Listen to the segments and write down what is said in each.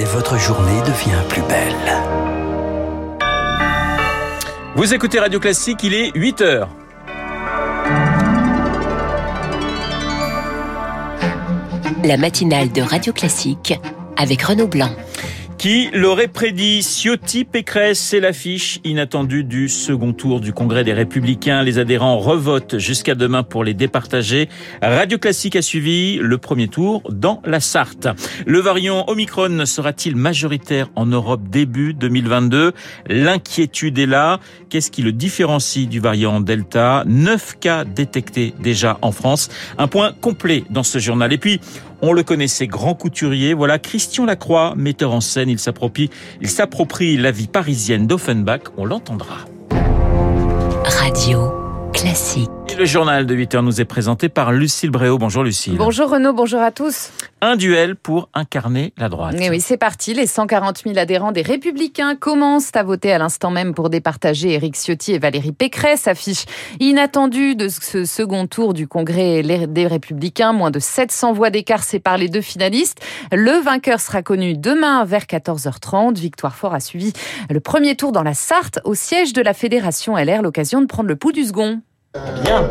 et votre journée devient plus belle. Vous écoutez Radio Classique, il est 8 heures. La matinale de Radio Classique avec Renaud Blanc. Qui l'aurait prédit? Ciotti Pécresse, c'est l'affiche inattendue du second tour du Congrès des Républicains. Les adhérents revotent jusqu'à demain pour les départager. Radio Classique a suivi le premier tour dans la Sarthe. Le variant Omicron sera-t-il majoritaire en Europe début 2022 L'inquiétude est là. Qu'est-ce qui le différencie du variant Delta? Neuf cas détectés déjà en France. Un point complet dans ce journal. Et puis, on le connaissait, grand couturier. Voilà Christian Lacroix, metteur en scène. Il s'approprie, il s'approprie la vie parisienne d'Offenbach. On l'entendra. Radio classique. Le journal de 8 heures nous est présenté par Lucille Bréau. Bonjour Lucille. Bonjour Renaud, bonjour à tous. Un duel pour incarner la droite. Et oui, c'est parti. Les 140 000 adhérents des Républicains commencent à voter à l'instant même pour départager Éric Ciotti et Valérie Pécresse. Affiche inattendue de ce second tour du Congrès des Républicains. Moins de 700 voix d'écart séparent les deux finalistes. Le vainqueur sera connu demain vers 14h30. Victoire Fort a suivi le premier tour dans la Sarthe au siège de la Fédération LR. L'occasion de prendre le pouls du second.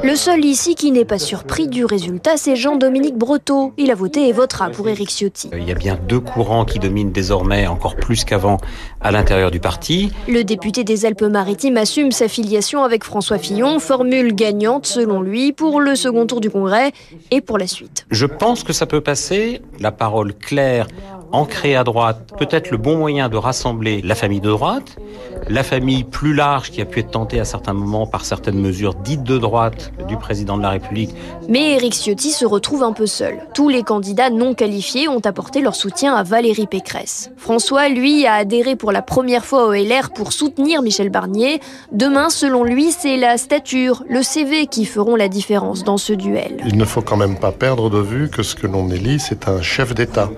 Le seul ici qui n'est pas surpris du résultat, c'est Jean-Dominique Breteau. Il a voté et votera pour Éric Ciotti. Il y a bien deux courants qui dominent désormais encore plus qu'avant à l'intérieur du parti. Le député des Alpes-Maritimes assume sa filiation avec François Fillon, formule gagnante selon lui pour le second tour du Congrès et pour la suite. Je pense que ça peut passer. La parole claire, ancrée à droite, peut-être le bon moyen de rassembler la famille de droite, la famille plus large qui a pu être tentée à certains moments par certaines mesures dites de droite du président de la République. Mais Éric Ciotti se retrouve un peu seul. Tous les candidats non qualifiés ont apporté leur soutien à Valérie Pécresse. François, lui, a adhéré pour la première fois au LR pour soutenir Michel Barnier. Demain, selon lui, c'est la stature, le CV qui feront la différence dans ce duel. Il ne faut quand même pas perdre de vue que ce que l'on élit, c'est un chef d'État.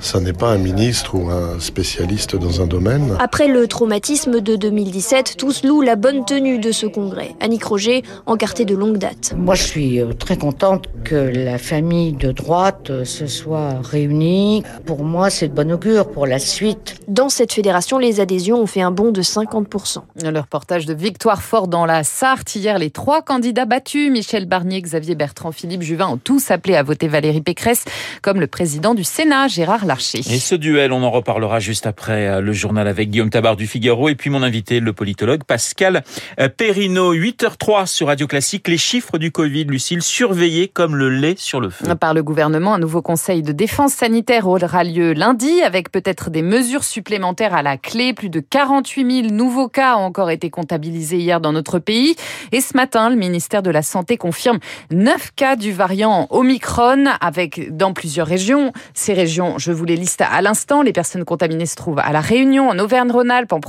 Ça n'est pas un ministre ou un spécialiste dans un domaine. Après le traumatisme de 2017, tous louent la bonne tenue de ce congrès. Annick Roger, encartée de longue date. Moi, je suis euh, très contente que la famille de droite euh, se soit réunie. Pour moi, c'est de bon augure pour la suite. Dans cette fédération, les adhésions ont fait un bond de 50%. Le reportage de Victoire Fort dans la Sarthe. Hier, les trois candidats battus, Michel Barnier, Xavier Bertrand, Philippe Juvin, ont tous appelé à voter Valérie Pécresse, comme le président du Sénat, Gérard Larcher. Et ce duel, on en reparlera juste après euh, le journal avec Guillaume Tabar du Figaro et puis mon invité, le politologue Pascal euh, Perrino. 8h03 sur Radio Classique. Les chiffres du Covid, Lucille, surveillés comme le lait sur le feu. Par le gouvernement, un nouveau conseil de défense sanitaire aura lieu lundi avec peut-être des mesures supplémentaires à la clé. Plus de 48 000 nouveaux cas ont encore été comptabilisés hier dans notre pays. Et ce matin, le ministère de la Santé confirme 9 cas du variant Omicron avec dans plusieurs régions. Ces régions, je vous les liste à l'instant. Les personnes contaminées se trouvent à La Réunion, en Auvergne-Rhône-Alpes, en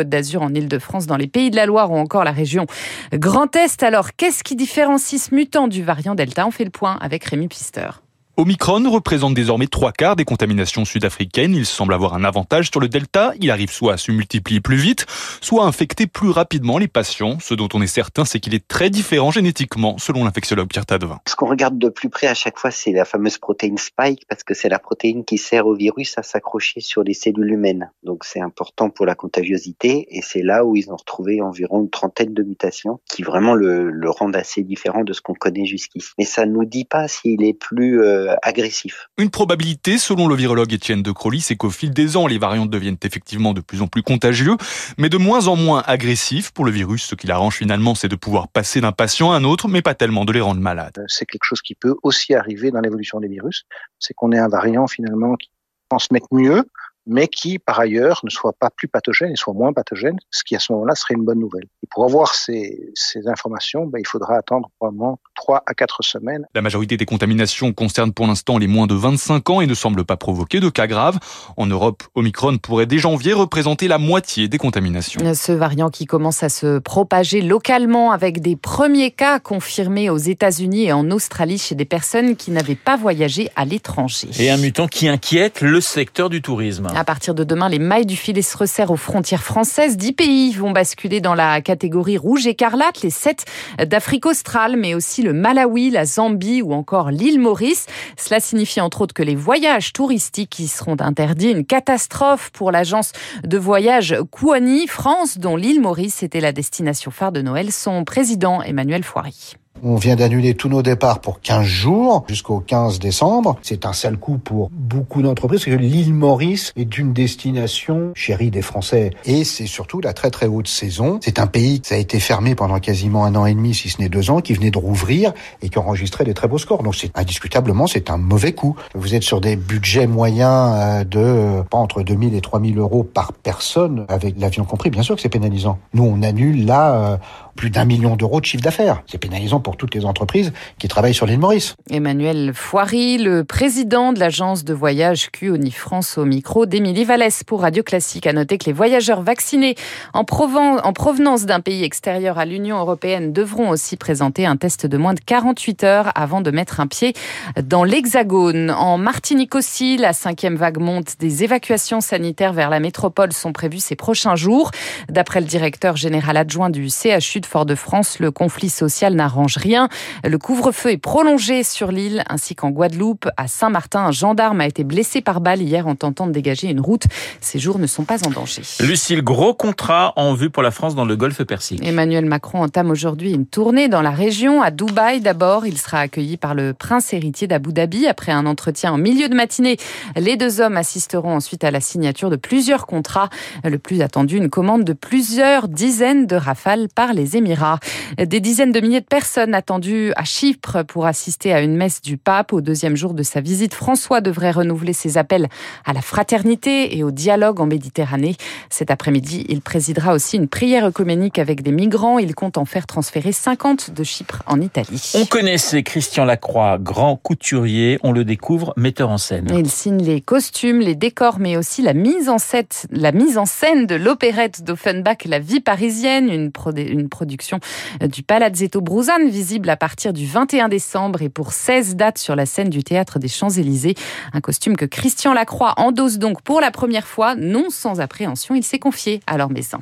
Provence-Alpes-Côte d'Azur, en Île-de-France, dans les Pays de la Loire ou encore la région Grand Est. Alors, qu'est-ce qui différencie ce mutant du variant Delta? On fait le point avec Rémi Pister. Omicron représente désormais trois quarts des contaminations sud-africaines. Il semble avoir un avantage sur le Delta. Il arrive soit à se multiplier plus vite, soit à infecter plus rapidement les patients. Ce dont on est certain, c'est qu'il est très différent génétiquement, selon l'infectiologue Pierre Tadevin. Ce qu'on regarde de plus près à chaque fois, c'est la fameuse protéine spike, parce que c'est la protéine qui sert au virus à s'accrocher sur les cellules humaines. Donc c'est important pour la contagiosité, et c'est là où ils ont retrouvé environ une trentaine de mutations qui vraiment le, le rendent assez différent de ce qu'on connaît jusqu'ici. Mais ça ne nous dit pas s'il est plus euh, agressif. Une probabilité, selon le virologue Étienne de Crowley, c'est qu'au fil des ans, les variants deviennent effectivement de plus en plus contagieux, mais de moins en moins agressifs. Pour le virus, ce qui l'arrange finalement, c'est de pouvoir passer d'un patient à un autre, mais pas tellement de les rendre malades. C'est quelque chose qui peut aussi arriver dans l'évolution des virus, c'est qu'on ait un variant finalement qui transmet mieux, mais qui, par ailleurs, ne soit pas plus pathogène et soit moins pathogène, ce qui, à ce moment-là, serait une bonne nouvelle. Et pour avoir ces, ces informations, ben, il faudra attendre probablement 3 à 4 semaines. La majorité des contaminations concernent pour l'instant les moins de 25 ans et ne semblent pas provoquer de cas graves. En Europe, Omicron pourrait dès janvier représenter la moitié des contaminations. Ce variant qui commence à se propager localement avec des premiers cas confirmés aux États-Unis et en Australie chez des personnes qui n'avaient pas voyagé à l'étranger. Et un mutant qui inquiète le secteur du tourisme. À partir de demain, les mailles du filet se resserrent aux frontières françaises. Dix pays vont basculer dans la catégorie rouge écarlate, les sept d'Afrique australe, mais aussi le Malawi, la Zambie ou encore l'île Maurice. Cela signifie entre autres que les voyages touristiques y seront interdits. Une catastrophe pour l'agence de voyage Kouani France, dont l'île Maurice était la destination phare de Noël. Son président Emmanuel Foiry. On vient d'annuler tous nos départs pour 15 jours jusqu'au 15 décembre. C'est un sale coup pour beaucoup d'entreprises parce que l'île Maurice est une destination chérie des Français et c'est surtout la très très haute saison. C'est un pays qui a été fermé pendant quasiment un an et demi, si ce n'est deux ans, qui venait de rouvrir et qui enregistrait des très beaux scores. Donc c'est indiscutablement c'est un mauvais coup. Vous êtes sur des budgets moyens euh, de pas entre 2000 et 3000 euros par personne avec l'avion compris. Bien sûr que c'est pénalisant. Nous on annule là euh, plus d'un million d'euros de chiffre d'affaires. C'est pénalisant pour toutes les entreprises qui travaillent sur l'île Maurice. Emmanuel Foiry, le président de l'agence de voyage QONI France au micro d'Émilie Vallès pour Radio Classique. A noter que les voyageurs vaccinés en, en provenance d'un pays extérieur à l'Union européenne devront aussi présenter un test de moins de 48 heures avant de mettre un pied dans l'Hexagone. En Martinique aussi, la cinquième vague monte. Des évacuations sanitaires vers la métropole sont prévues ces prochains jours. D'après le directeur général adjoint du CHU de Fort-de-France, le conflit social n'arrange rien. Le couvre-feu est prolongé sur l'île ainsi qu'en Guadeloupe. À Saint-Martin, un gendarme a été blessé par balle hier en tentant de dégager une route. Ces jours ne sont pas en danger. Lucille, gros contrat en vue pour la France dans le golfe Persique. Emmanuel Macron entame aujourd'hui une tournée dans la région. À Dubaï d'abord, il sera accueilli par le prince héritier d'Abu Dhabi. Après un entretien en milieu de matinée, les deux hommes assisteront ensuite à la signature de plusieurs contrats. Le plus attendu, une commande de plusieurs dizaines de rafales par les Émirats. Des dizaines de milliers de personnes attendues à Chypre pour assister à une messe du pape. Au deuxième jour de sa visite, François devrait renouveler ses appels à la fraternité et au dialogue en Méditerranée. Cet après-midi, il présidera aussi une prière œcuménique avec des migrants. Il compte en faire transférer 50 de Chypre en Italie. On connaissait Christian Lacroix, grand couturier. On le découvre metteur en scène. Il signe les costumes, les décors, mais aussi la mise en scène, la mise en scène de l'opérette d'Offenbach, La vie parisienne, une, une production du Palazzetto Bruzane, visible à partir du 21 décembre et pour 16 dates sur la scène du théâtre des Champs-Élysées. Un costume que Christian Lacroix endosse donc pour la première fois, non sans appréhension. Il s'est confié à médecin.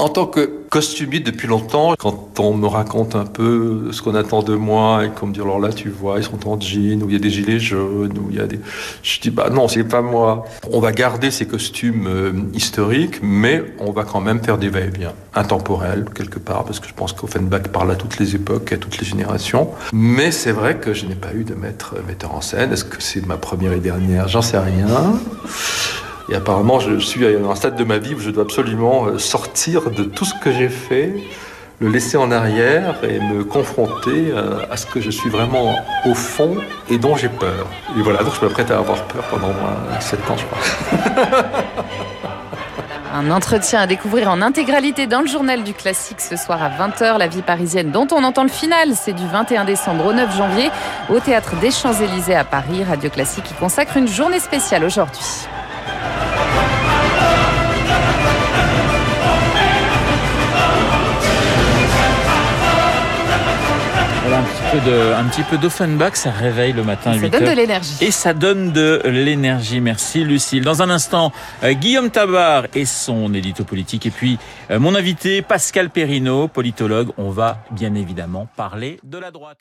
En tant que costumier depuis longtemps, quand on me raconte un peu ce qu'on attend de moi et qu'on me dit alors là tu vois ils sont en jean ou il y a des gilets jaunes ou il y a des, je dis bah non c'est pas moi. On va garder ces costumes euh, historiques, mais on va quand même faire des va-et-vient intemporels quelque part parce que je pense qu'Offenbach parle à toutes les époques, à toutes les générations. Mais c'est vrai que je n'ai pas eu de maître metteur en scène. Est-ce que c'est ma première et dernière? J'en sais rien. Et apparemment, je suis dans un stade de ma vie où je dois absolument euh, sortir de tout ce que j'ai fait, le laisser en arrière et me confronter euh, à ce que je suis vraiment au fond et dont j'ai peur. Et voilà, donc je m'apprête à avoir peur pendant 7 ans, je crois. Un entretien à découvrir en intégralité dans le journal du classique ce soir à 20h. La vie parisienne dont on entend le final, c'est du 21 décembre au 9 janvier au théâtre des Champs-Élysées à Paris. Radio Classique qui consacre une journée spéciale aujourd'hui. Voilà un petit peu de, un petit peu d'Offenbach, ça réveille le matin à 8 Ça donne de l'énergie. Et ça donne de l'énergie. Merci Lucille. Dans un instant, euh, Guillaume Tabar et son édito politique. Et puis, euh, mon invité, Pascal Perrineau, politologue. On va bien évidemment parler de la droite.